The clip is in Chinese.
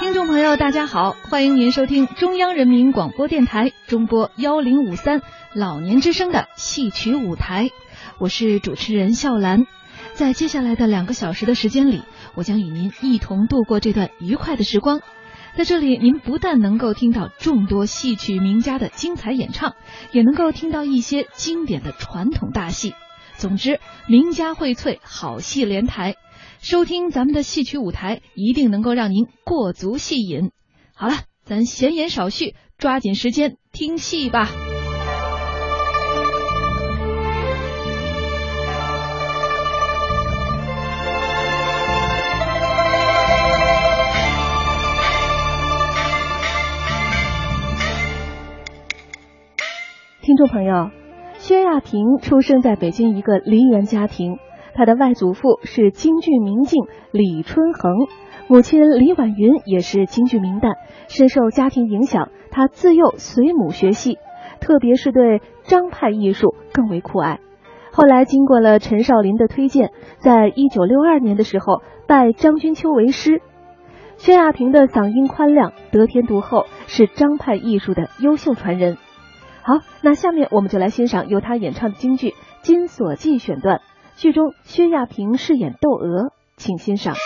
听众朋友，大家好，欢迎您收听中央人民广播电台中波幺零五三老年之声的戏曲舞台，我是主持人笑兰。在接下来的两个小时的时间里，我将与您一同度过这段愉快的时光。在这里，您不但能够听到众多戏曲名家的精彩演唱，也能够听到一些经典的传统大戏。总之，名家荟萃，好戏连台。收听咱们的戏曲舞台，一定能够让您过足戏瘾。好了，咱闲言少叙，抓紧时间听戏吧。听众朋友，薛亚萍出生在北京一个梨园家庭。他的外祖父是京剧名镜李春恒，母亲李婉云也是京剧名旦，深受家庭影响。他自幼随母学戏，特别是对张派艺术更为酷爱。后来经过了陈少林的推荐，在一九六二年的时候拜张君秋为师。薛亚平的嗓音宽亮，得天独厚，是张派艺术的优秀传人。好，那下面我们就来欣赏由他演唱的京剧《金锁记》选段。剧中，薛亚萍饰演窦娥，请欣赏。